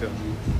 骗自己这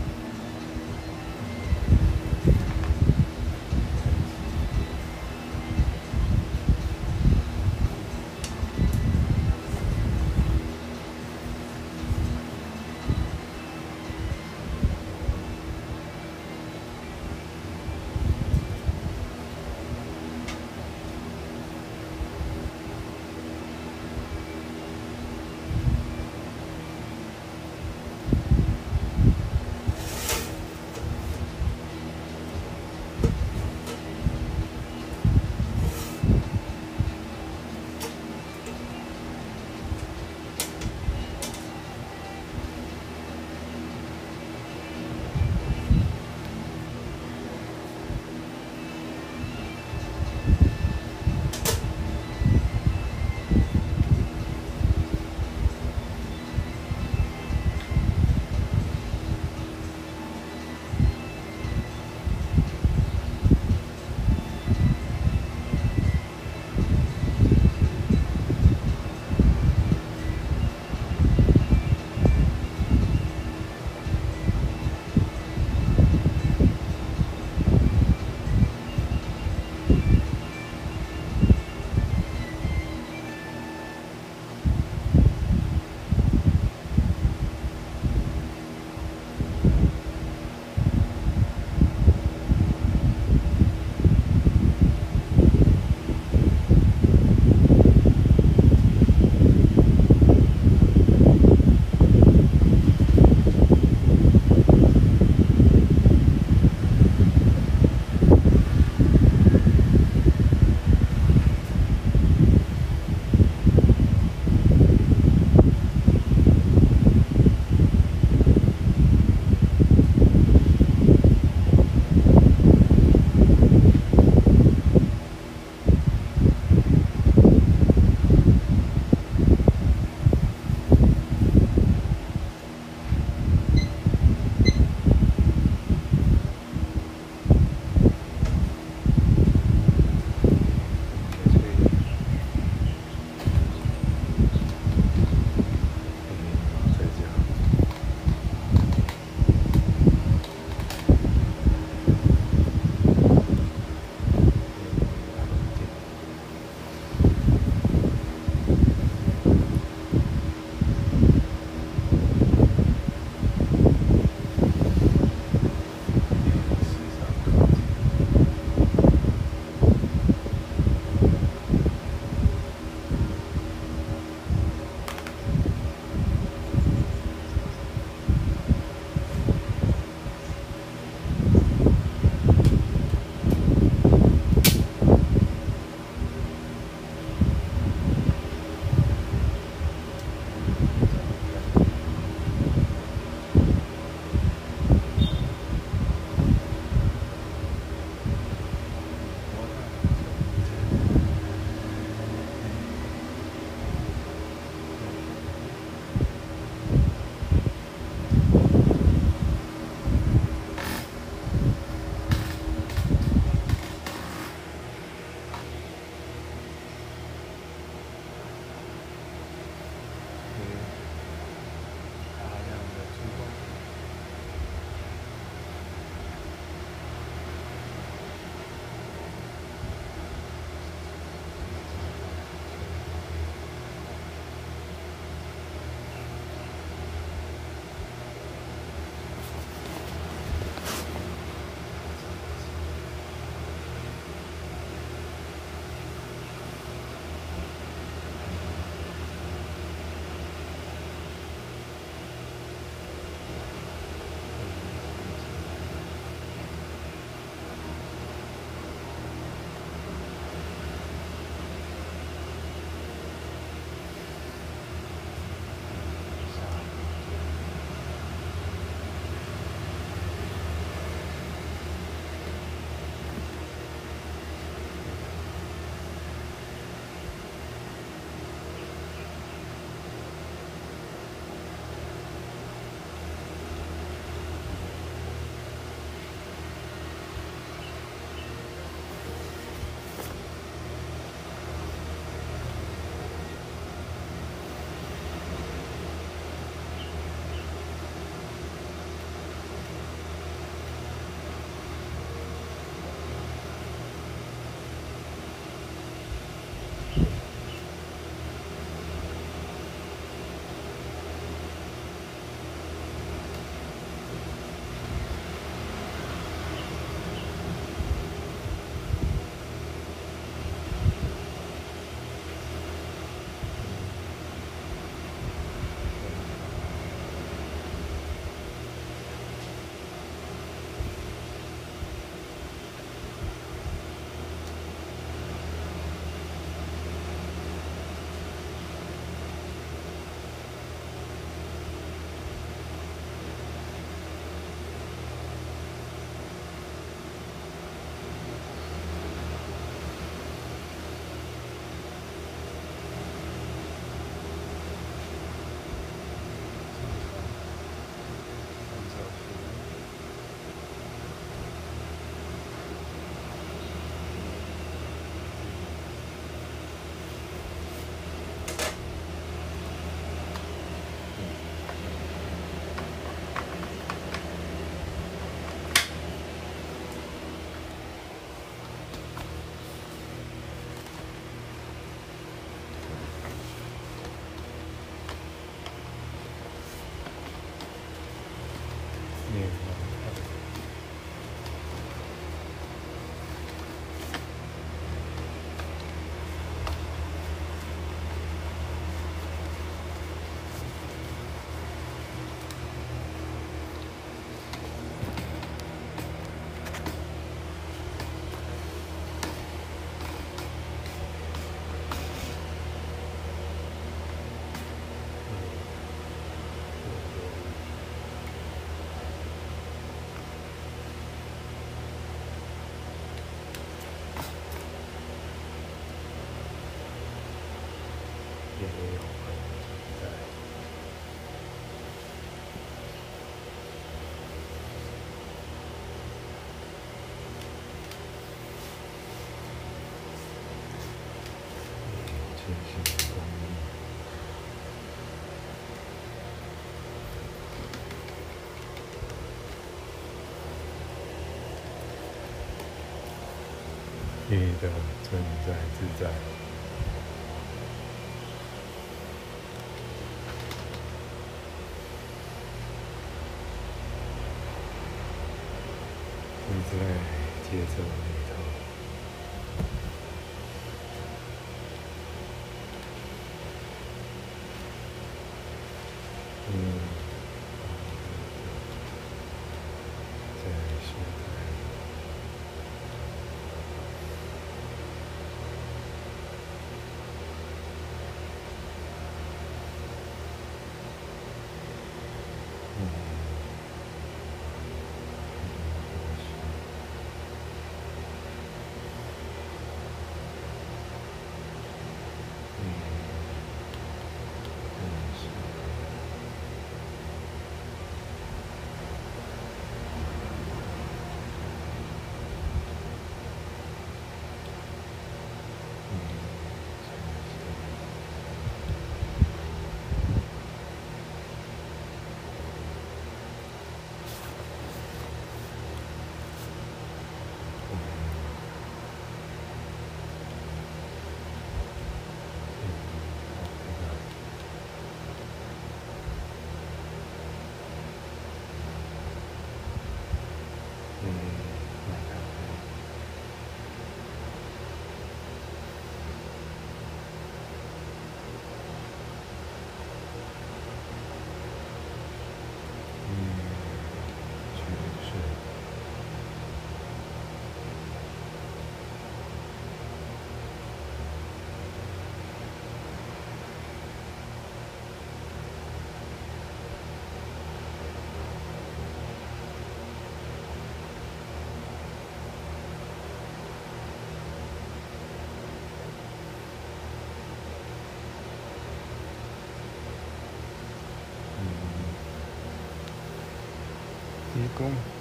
你的存在自在。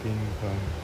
供平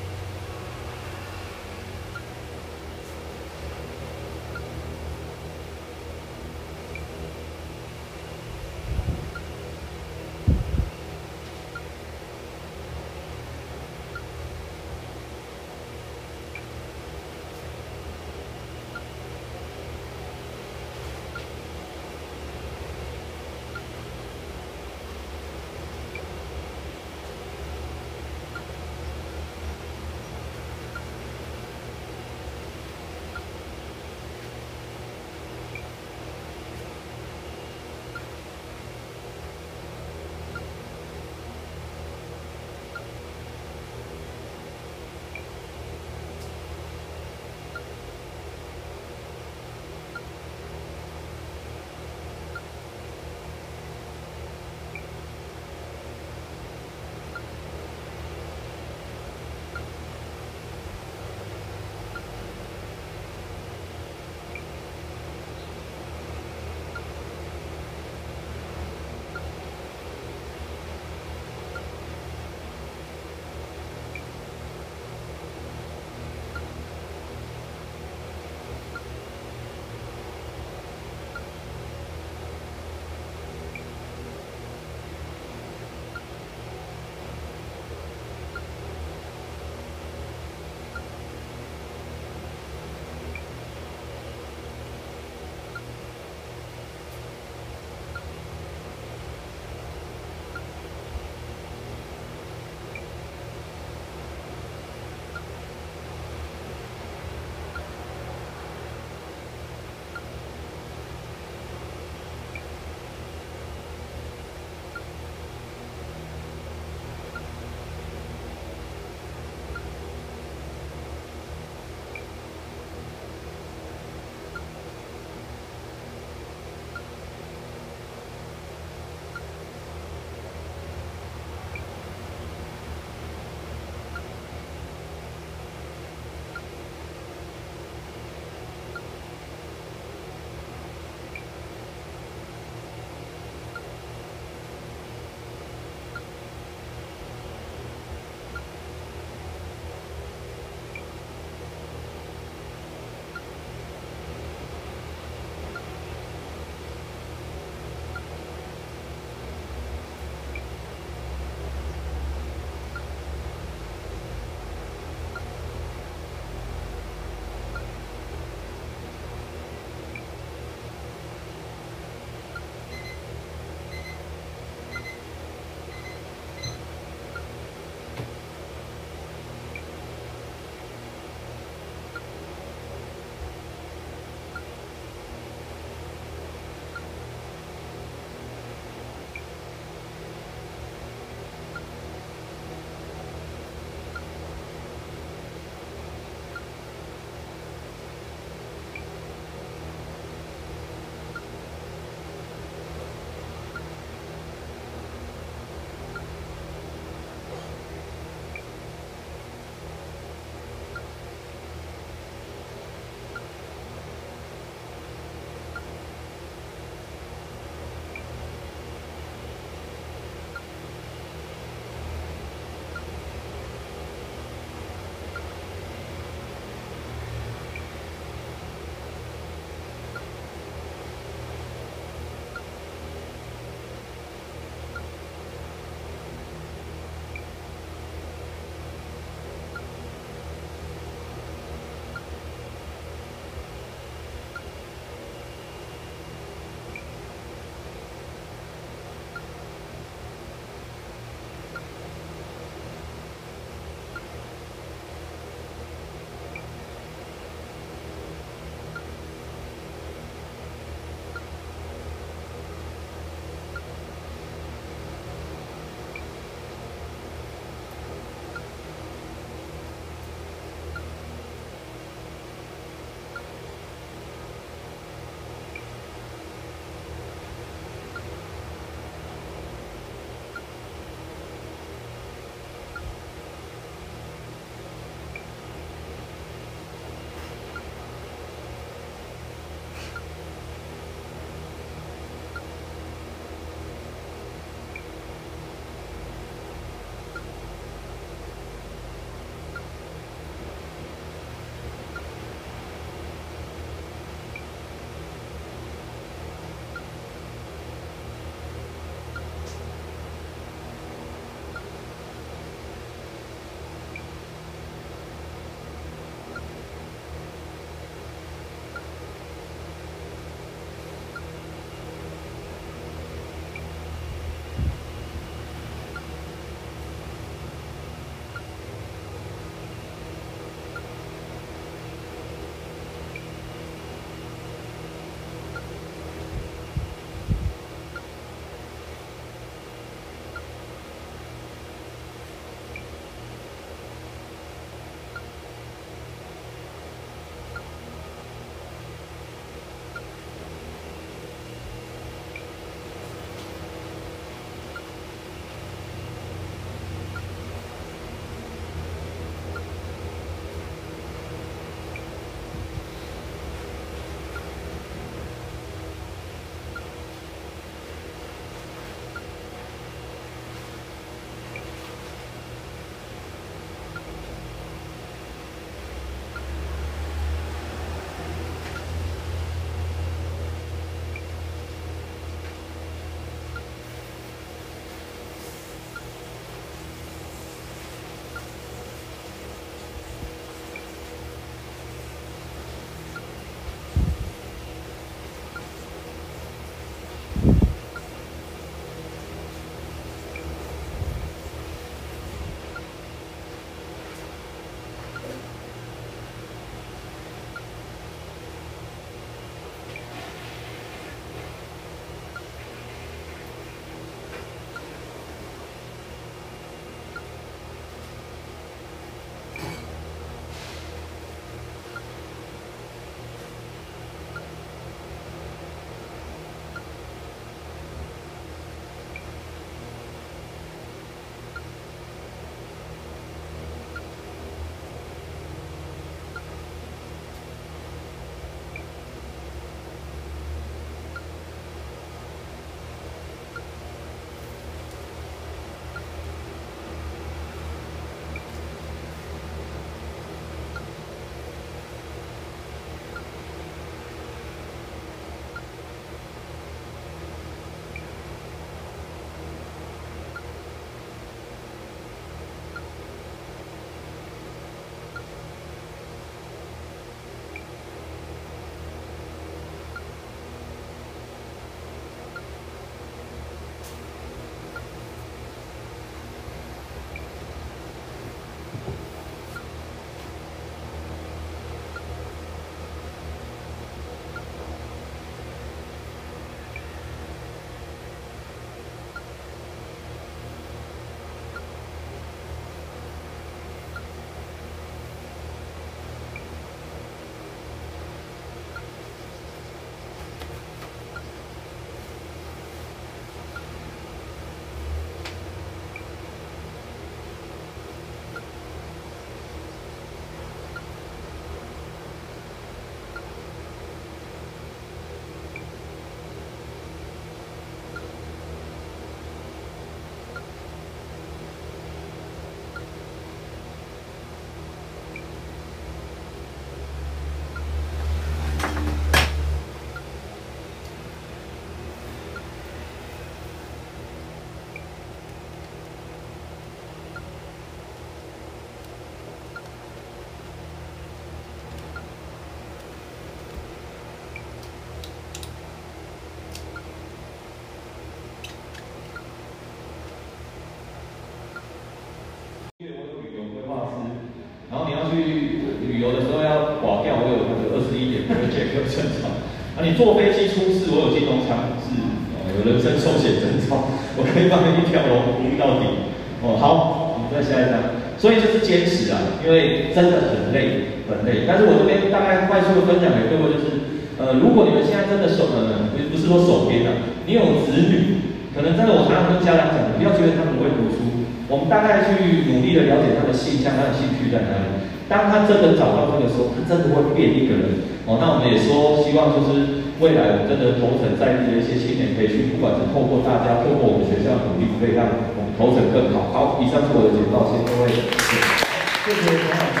方。很正常。啊，你坐飞机出事，我有金融常是哦，有人身寿险征兆，我可以帮你一条龙服务到底。哦，好，我们再下一张。所以就是坚持啊，因为真的很累，很累。但是我这边大概快速的分享给各位，就是呃，如果你们现在真的手呃，不不是说手边的，你有子女，可能真的我常常跟家长讲，不要觉得他们不会读书，我们大概去努力的了解他的性向，他的兴趣在哪里。当他真的找到这个时候，他真的会变一个人哦。那我们也说，希望就是未来我们真的头层在地的一些青年培训，不管是透过大家，透过我们学校努力，可以让我们头层更好。好，以上是我的简报，谢谢各位。谢谢冯老师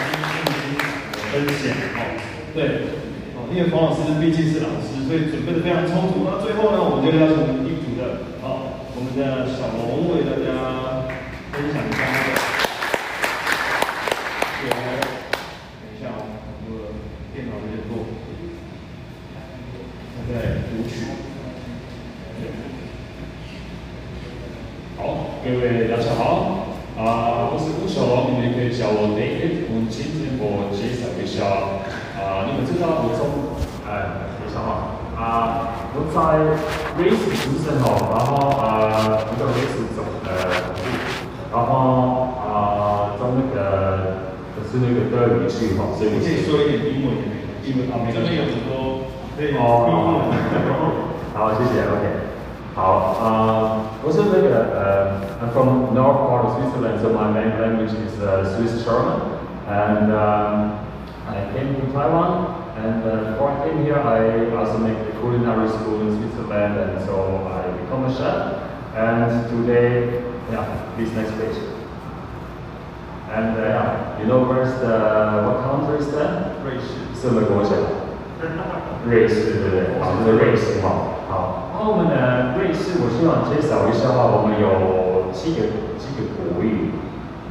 分享。哦，对，哦，因为冯老师毕竟是老师，所以准备的非常充足。那最后呢，我们就邀请一组的，好，我们的小龙为大家分享所以可以说一点英文，英文啊，这边有很多可以哦，好，谢谢，OK。好，uh, also like, uh, I'm from north part of Switzerland, so my main language is uh, Swiss German. And um, I came from Taiwan, and uh, before I came here, I also made the culinary school in Switzerland, and so I become a chef. And today, yeah, this next page. And uh, yeah, you know where's the, what country is that? 瑞士。什么国家？瑞士，对不对？好，这个瑞士哈。好，那我们呢？瑞士，我希望介绍一下话，我们有几个几个国语，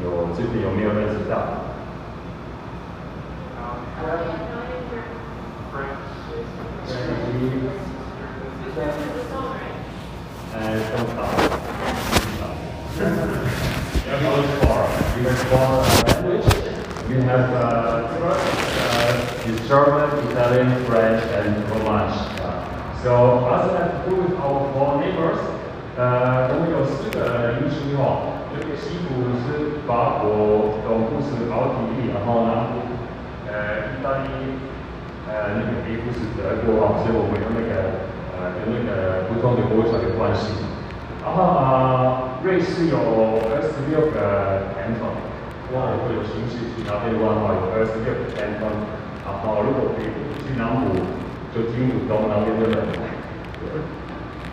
有这边有没有人知道？呃，东方，东方。You have four. You have four language. You have uh, first, uh, German, Italian, French, and Romansh. So as I have to do with our four neighbors，呃，我们有四个邻居哈，这个西部是法国，东部是奥地利，然后南部呃意大利，呃那个北部是德国哈，所以我们有那个呃跟那个不同的国家的关系。 然后啊，瑞士有二十六个 canton，哇，会有兴趣去那边玩哈，有二十六个 canton，然后如果可以去南部。就金浦东那边对不对？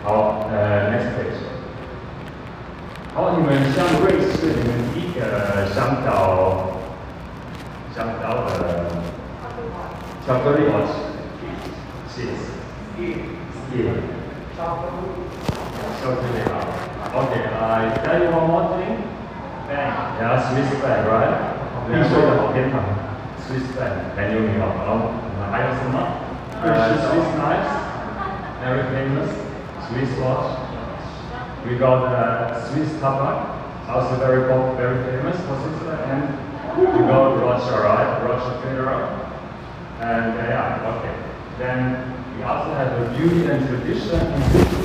好，呃，next page。好，你们像瑞士，你们第一个想到想到的巧克力吗？Cheese，cheese，巧克力，totally wrong. Okay, uh, tell you one more thing? Bank. Yeah, Swiss bank, right? Yeah, so the Swiss bank. Can you help out? I have some Swiss knives, very famous. Swiss watch. We got uh, Swiss tabak, also very pop, very famous for Switzerland. And we got Russia, right? Russia Federal. And uh, yeah, okay. Then we also have a beauty and tradition.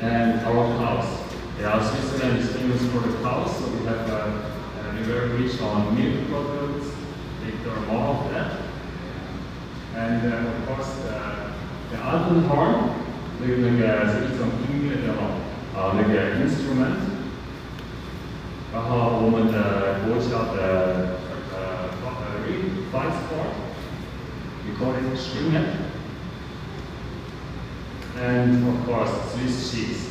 and our cows. Yeah, Switzerland is famous for the cows, so we have uh, a very rich on milk products, there are more of that. And uh, of course, the, the Alpenhorn, 那个那个是一种音乐的哦，啊那个 instrument。然后我们的国家的呃呃 fight sport, we call it Schwingen and of course Swiss cheese.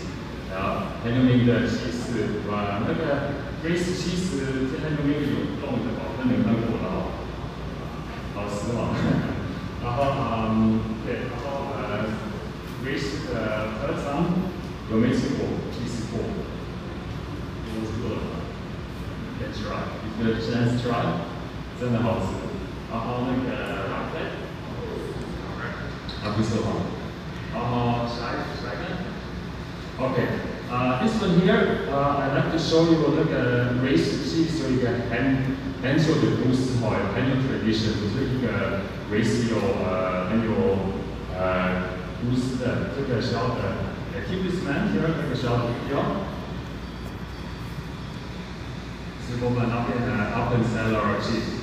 啊，很有名的西式，哇，那个 race 其实现在都没有有动的吧？那你看过了哈，老师嘛。然后嗯，对，然后呃，race 的特产有没有吃过？其实过，有吃过了吗？That's right，一个 chance try，真的好吃。然后那个 rocket，还不错哈。然后下一下一个。Okay, uh, this one here, uh, I'd like to show you like a race cheese 所以一个很很久的故事哈，很有 tradition，就是一个 race 有呃很有呃故事的这个小的 Keep this man here 这个小的 video，是我们那边的 Open Cellar cheese。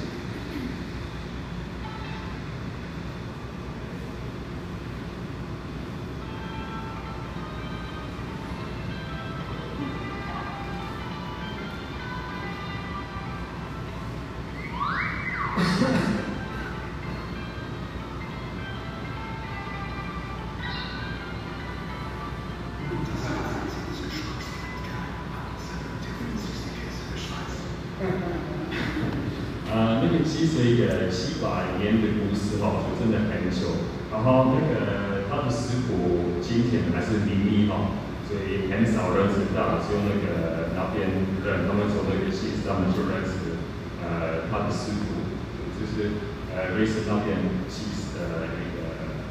呃，那个鸡是一个七百年的故事哈，就真的很久。然后那个他的师傅今天还是秘密哈，所以很少人知道，只有那个那边人他们做那个鸡，他们就认识呃他的师傅，就是呃瑞士那边鸡的那个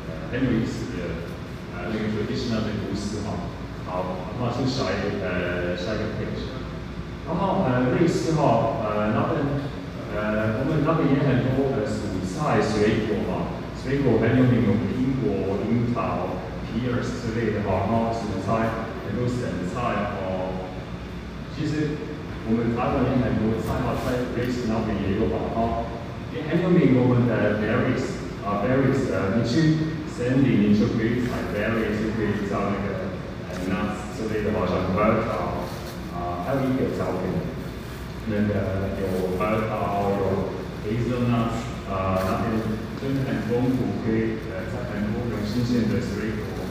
呃很有意思的呃那个 traditional 的故事哈。好，然后是下一个呃下一个 page。然后呃瑞士哈呃那边。呃，我们那边也很多呃蔬菜、水果嘛，水果很有名，有苹果、樱桃、pears 之类的哈，然后蔬菜很多生菜哦。其实我们台湾也很多菜哈，在瑞士那边也有吧哈，也很有名我们的 berries 啊 berries 呃，你去森林你就可以采 berries，就可以找那个呃 nuts 之类的，好像核桃啊，还有一个照片。那个有核桃，有 h a z e l n u t 啊，那边真的很丰富，可以呃在很多种新鲜的水果，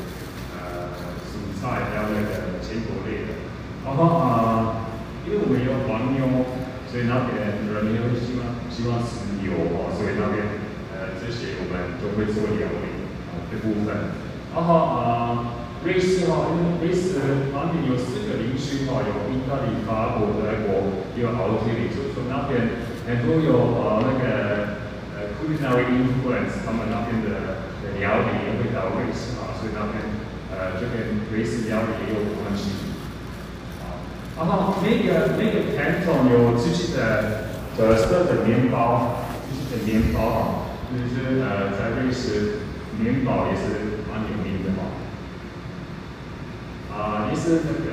呃蔬菜还有那个坚果类的。然后啊，因为我们有黄牛，所以那边人民会希望希望吃牛啊，所以那边呃这些我们都会做料理啊的部分。然后啊。瑞士哈，因为瑞士那边有四个地区哈，有意大利、法国、德国，也有奥地利，就说那边很多有呃那个呃 culinary influence，他们那边的料理也会到瑞士哈，所以那边呃就跟瑞士料理也有关系。然后每个每个 canton 有自己的特色的面包，自己的面包哈，就是呃在瑞士面包也是蛮有名的嘛。是那个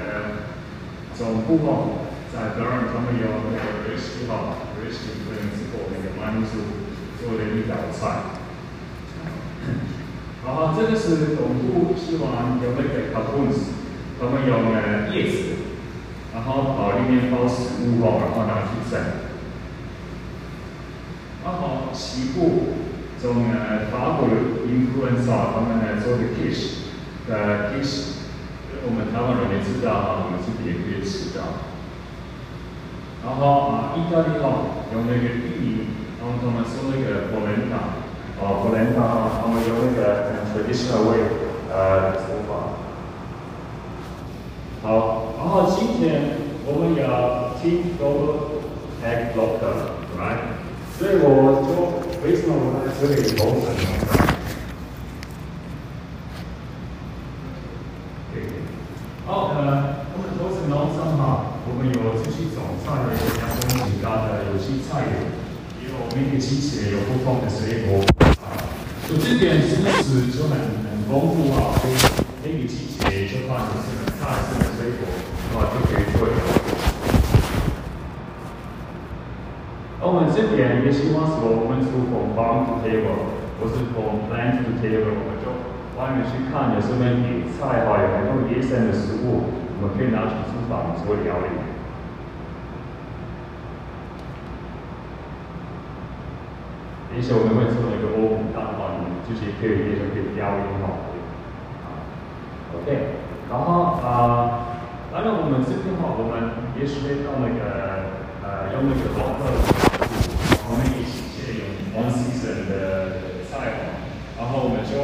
总部哦，在德尔他们有那个瑞士哈，瑞士可能是做那个满族做的一道菜。然后这个是总部希望有那个卡布斯，他们用呃叶子，然后把里面包食物哦，然后拿去蒸。然后西部从呃法国 influence 他们呢做的 dish 的 dish。我们台湾人也知道啊，我们自己也可以吃到。然后啊，意大利哦，用那个玉米，然后他们说那个波兰塔，哦，波兰塔，他们用那个 traditional way 呃做法。好，然后今天我们要 teach global egg local，right？所以我就为什么我在这里投诚呢？好，呃，我们都是农场哈，我们有自己种菜的，阳光挺大的，有些菜园，也有每个季节有不同的水果啊。就这边其实就很很丰富啊，所以每个季节就看你什么菜、什么水果，啊，就可以做了。我们这边也希望说，我们从 farm to table，不是从 plant to table，我们就。外面去看有什么野菜哈，有很多野生的食物，我们可以拿去厨房做料理。而且我们会做那个欧姆蛋话，你自己可以也可以调理好。OK，然后啊，当然我们这边的话，我们也是会到那个。呃用那个龙鹤，我们一起借用 one season 的菜嘛，然后我们就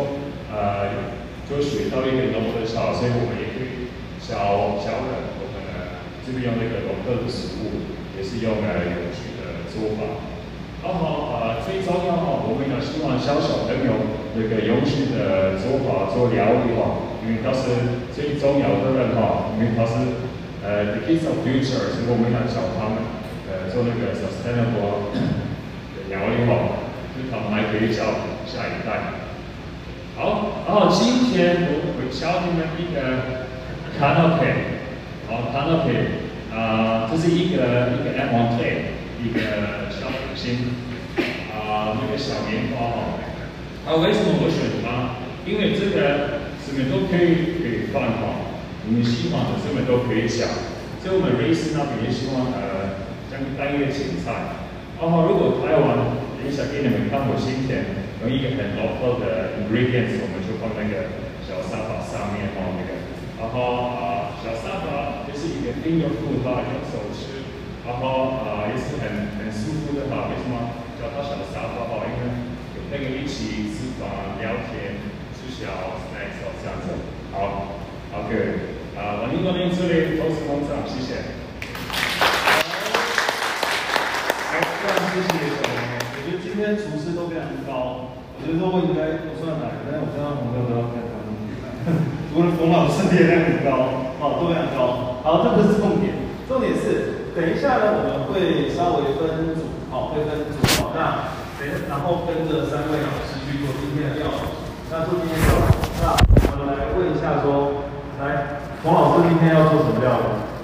呃就学到一个龙鹤烧，所以我们也可以教教人，我们呃这边用那个龙鹤的食物，也是用呃有趣的做法。然后呃最重要哈，我们要希望小小朋友那个有趣的做法做疗愈哈，因为他是最重要的人哈，因为他是呃 the kids of future，所以我们要教他们呃做那个 sustainable 的疗愈哈，就他们还可以教下一代。好，然后今天我会教你们一个 canopy，好 canopy，啊、这是一个一个 M1K 一个小点心，啊、那个小棉花哈。啊，为什么我选它？因为这个什么都可以可以放哈，你们喜欢的什么都可以讲。所以我们瑞士那边也希望呃，像单月芹菜。然后如果台湾等一下给你们看我今天用一个很 local 的 ingredients，我们就放那个小沙发上面放那个。然后啊、小沙发就是一个 finger food 哈，用手吃。然后啊、也是很很舒服的哈。为什么叫它小沙发哈？因为有那个一起吃饭、聊天、吃小 snacks 哦这样子。好，OK，啊，我您这边这里都是工厂，谢谢。好，非常谢谢。今天厨师都非常高，我觉得说我应该不算矮，但是我知道红哥都要看他们。除了冯老师也很高，好，都非常高。好，这不是重点，重点是等一下呢，我们会稍微分组，好，会分组，好，那等然后跟着三位老师去做今天的料理。那做今天的料理，那我们来问一下说，来，冯老师今天要做什么料理？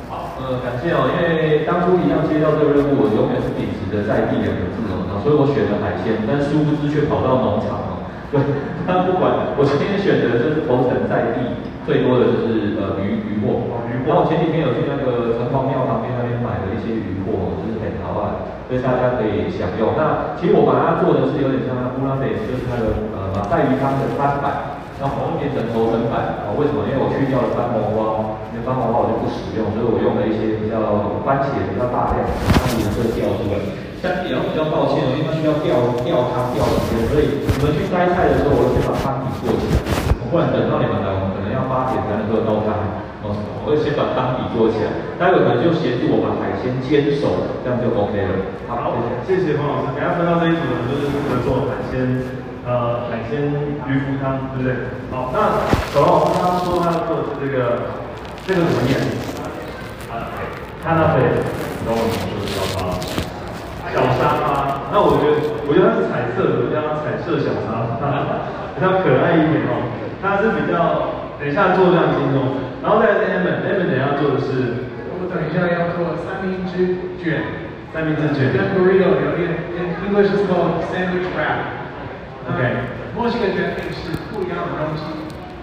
呃，感谢哦，因为当初一样接到这个任务，我永远是秉持着在地两个字哦，所以我选了海鲜，但殊不知却跑到农场哦。对，但不管，我今天选择就是头城在地最多的就是呃鱼鱼货，鱼货然后我前几天有去那个城隍庙旁边那边买了一些鱼货，就是很好啊，所以大家可以享用。那其实我把它做的是有点像乌拉贝，就是那个呃马赛鱼汤的翻版。然后变成头层版啊？为什么？因为我去掉了番蘑花，因为番蘑花我就不使用，所以我用了一些比较番茄比较大量，它的颜色调出来。但也要比较抱歉哦，因为它需要吊吊汤吊时间，所以你们去摘菜的时候，我先把汤底做起来，不然等到你们来，我们可能要八点才能喝高汤哦。我会先把汤底做起来，待会可能就协助我把海鲜煎熟，这样就 OK 了。好，谢谢冯老师。等下分到这一组呢，就是负责做海鲜，呃，海鲜鱼腐汤，对不对？好，那小王老师刚刚说他要做的是这个，这个怎么念？看到没？然后我们说小沙小沙发。那我觉得，我觉得它是彩色的，我叫它彩色小沙发，比较可爱一点哦。它是比较，等一下做量轻松，然后再来是 Evan，Evan 等一下做的是我等一下要做三明治卷，三明治卷。跟 burrito 有点 English is called sandwich wrap。OK 墨西哥卷饼是不一样的东西，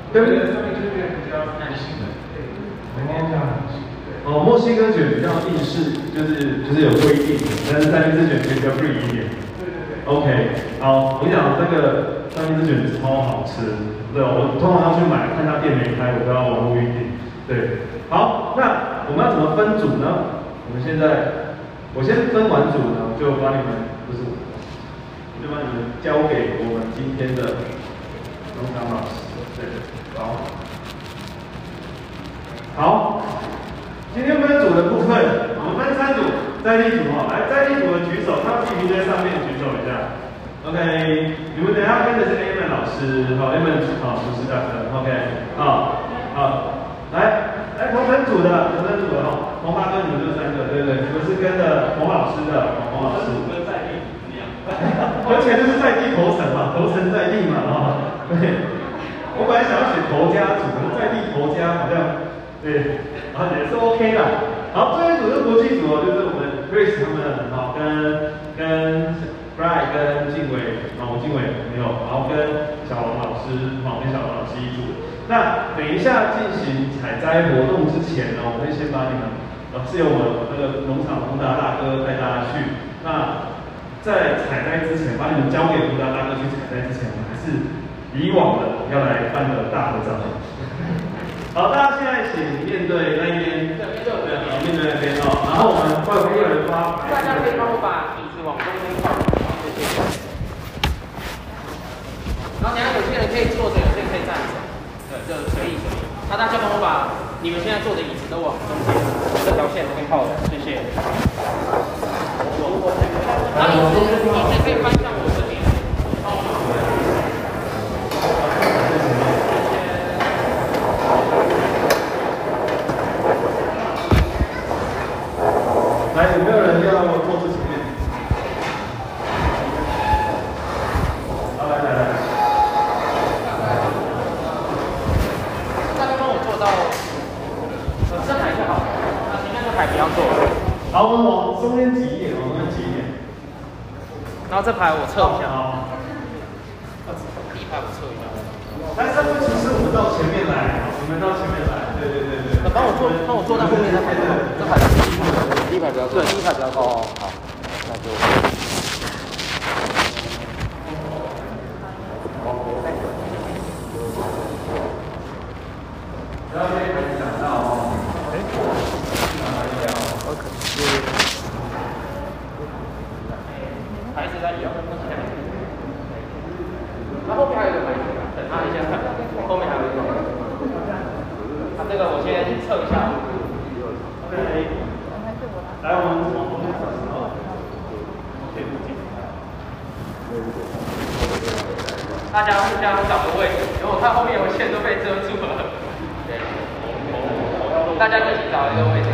对不对三明治卷比较弹性。哦，墨西哥卷比较硬式，就是就是有规定，但是三明治卷可以比较 free 一点。对对对。OK，好，我跟你讲这个三明治卷超好吃，对哦，我通常要去买，看他店没开，我都要网络预订。对，好，那我们要怎么分组呢？我们现在，我先分完组呢，就把你们不是我，就把你们交给我们今天的龙岗老师。对，好，好，今天分组的部分，我们分三组，在地组哈，来在地组的举手，他记名在上面举手一下。OK，你们等一下跟的是 A 们老师，好，A 们好，不是大哥，OK，好，好，来，来同分组的，同分组的哈，红八跟你们这三个，对对，你们是跟着洪老师的，洪老师。跟在地怎么样？而且就是在地头层嘛，头层在地嘛，哈，对。我本来想要选头家组，可是在地头家好像，对，然后也是 OK 的。好，这一组是国际组哦，就是我们 Grace 他们，好，跟跟 Brian 跟静伟，啊，我静伟没有，然后跟小龙老师，好，跟小龙老师一组。那等一下进行采摘活动之前呢，我会先把你们，呃，是由我那个农场洪达大哥带大家去。那在采摘之前，把你们交给洪达大哥去采摘之前，我们还是以往的要来办个大合照。好，大家现在请面对那一边，对，对，好，面面的那边哦，然后我们会不会有人发牌？大家可以帮我把椅子往中间靠，谢谢。然后等下有些人可以坐着，有些人可以站着，对，就随意随意。那大家帮我把你们现在坐的椅子都往中间这条线这边靠，谢谢。然后椅子椅子可以搬向我这边。来，有没有人要坐这前面？好，来来来，大家帮我坐到呃这台就好，那前面这台不要坐。好，我们往中间挤一点，往中间挤一点。然后这排我测一下，好，第一排我测一下。来，三位厨师，我们到前面来，我们到前面来。对对对对。那帮我坐，帮我坐到后面那排，这排第一排比较对，第一排比较高。哦，好，那就。然后可以讲到哦。牌子在里哦。那后面还有一个牌子，等他一下，后面还有一个。啊，这个我先测一下。OK。来，我们往后面走。大家互相找个位置，因为我看后面有线都被遮住了。对。大家自己找一个位置